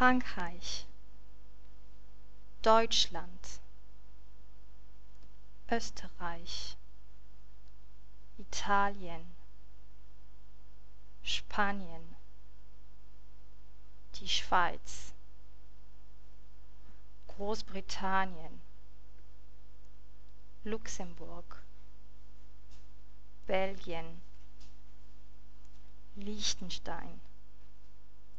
Frankreich Deutschland Österreich Italien Spanien die Schweiz Großbritannien Luxemburg Belgien Liechtenstein.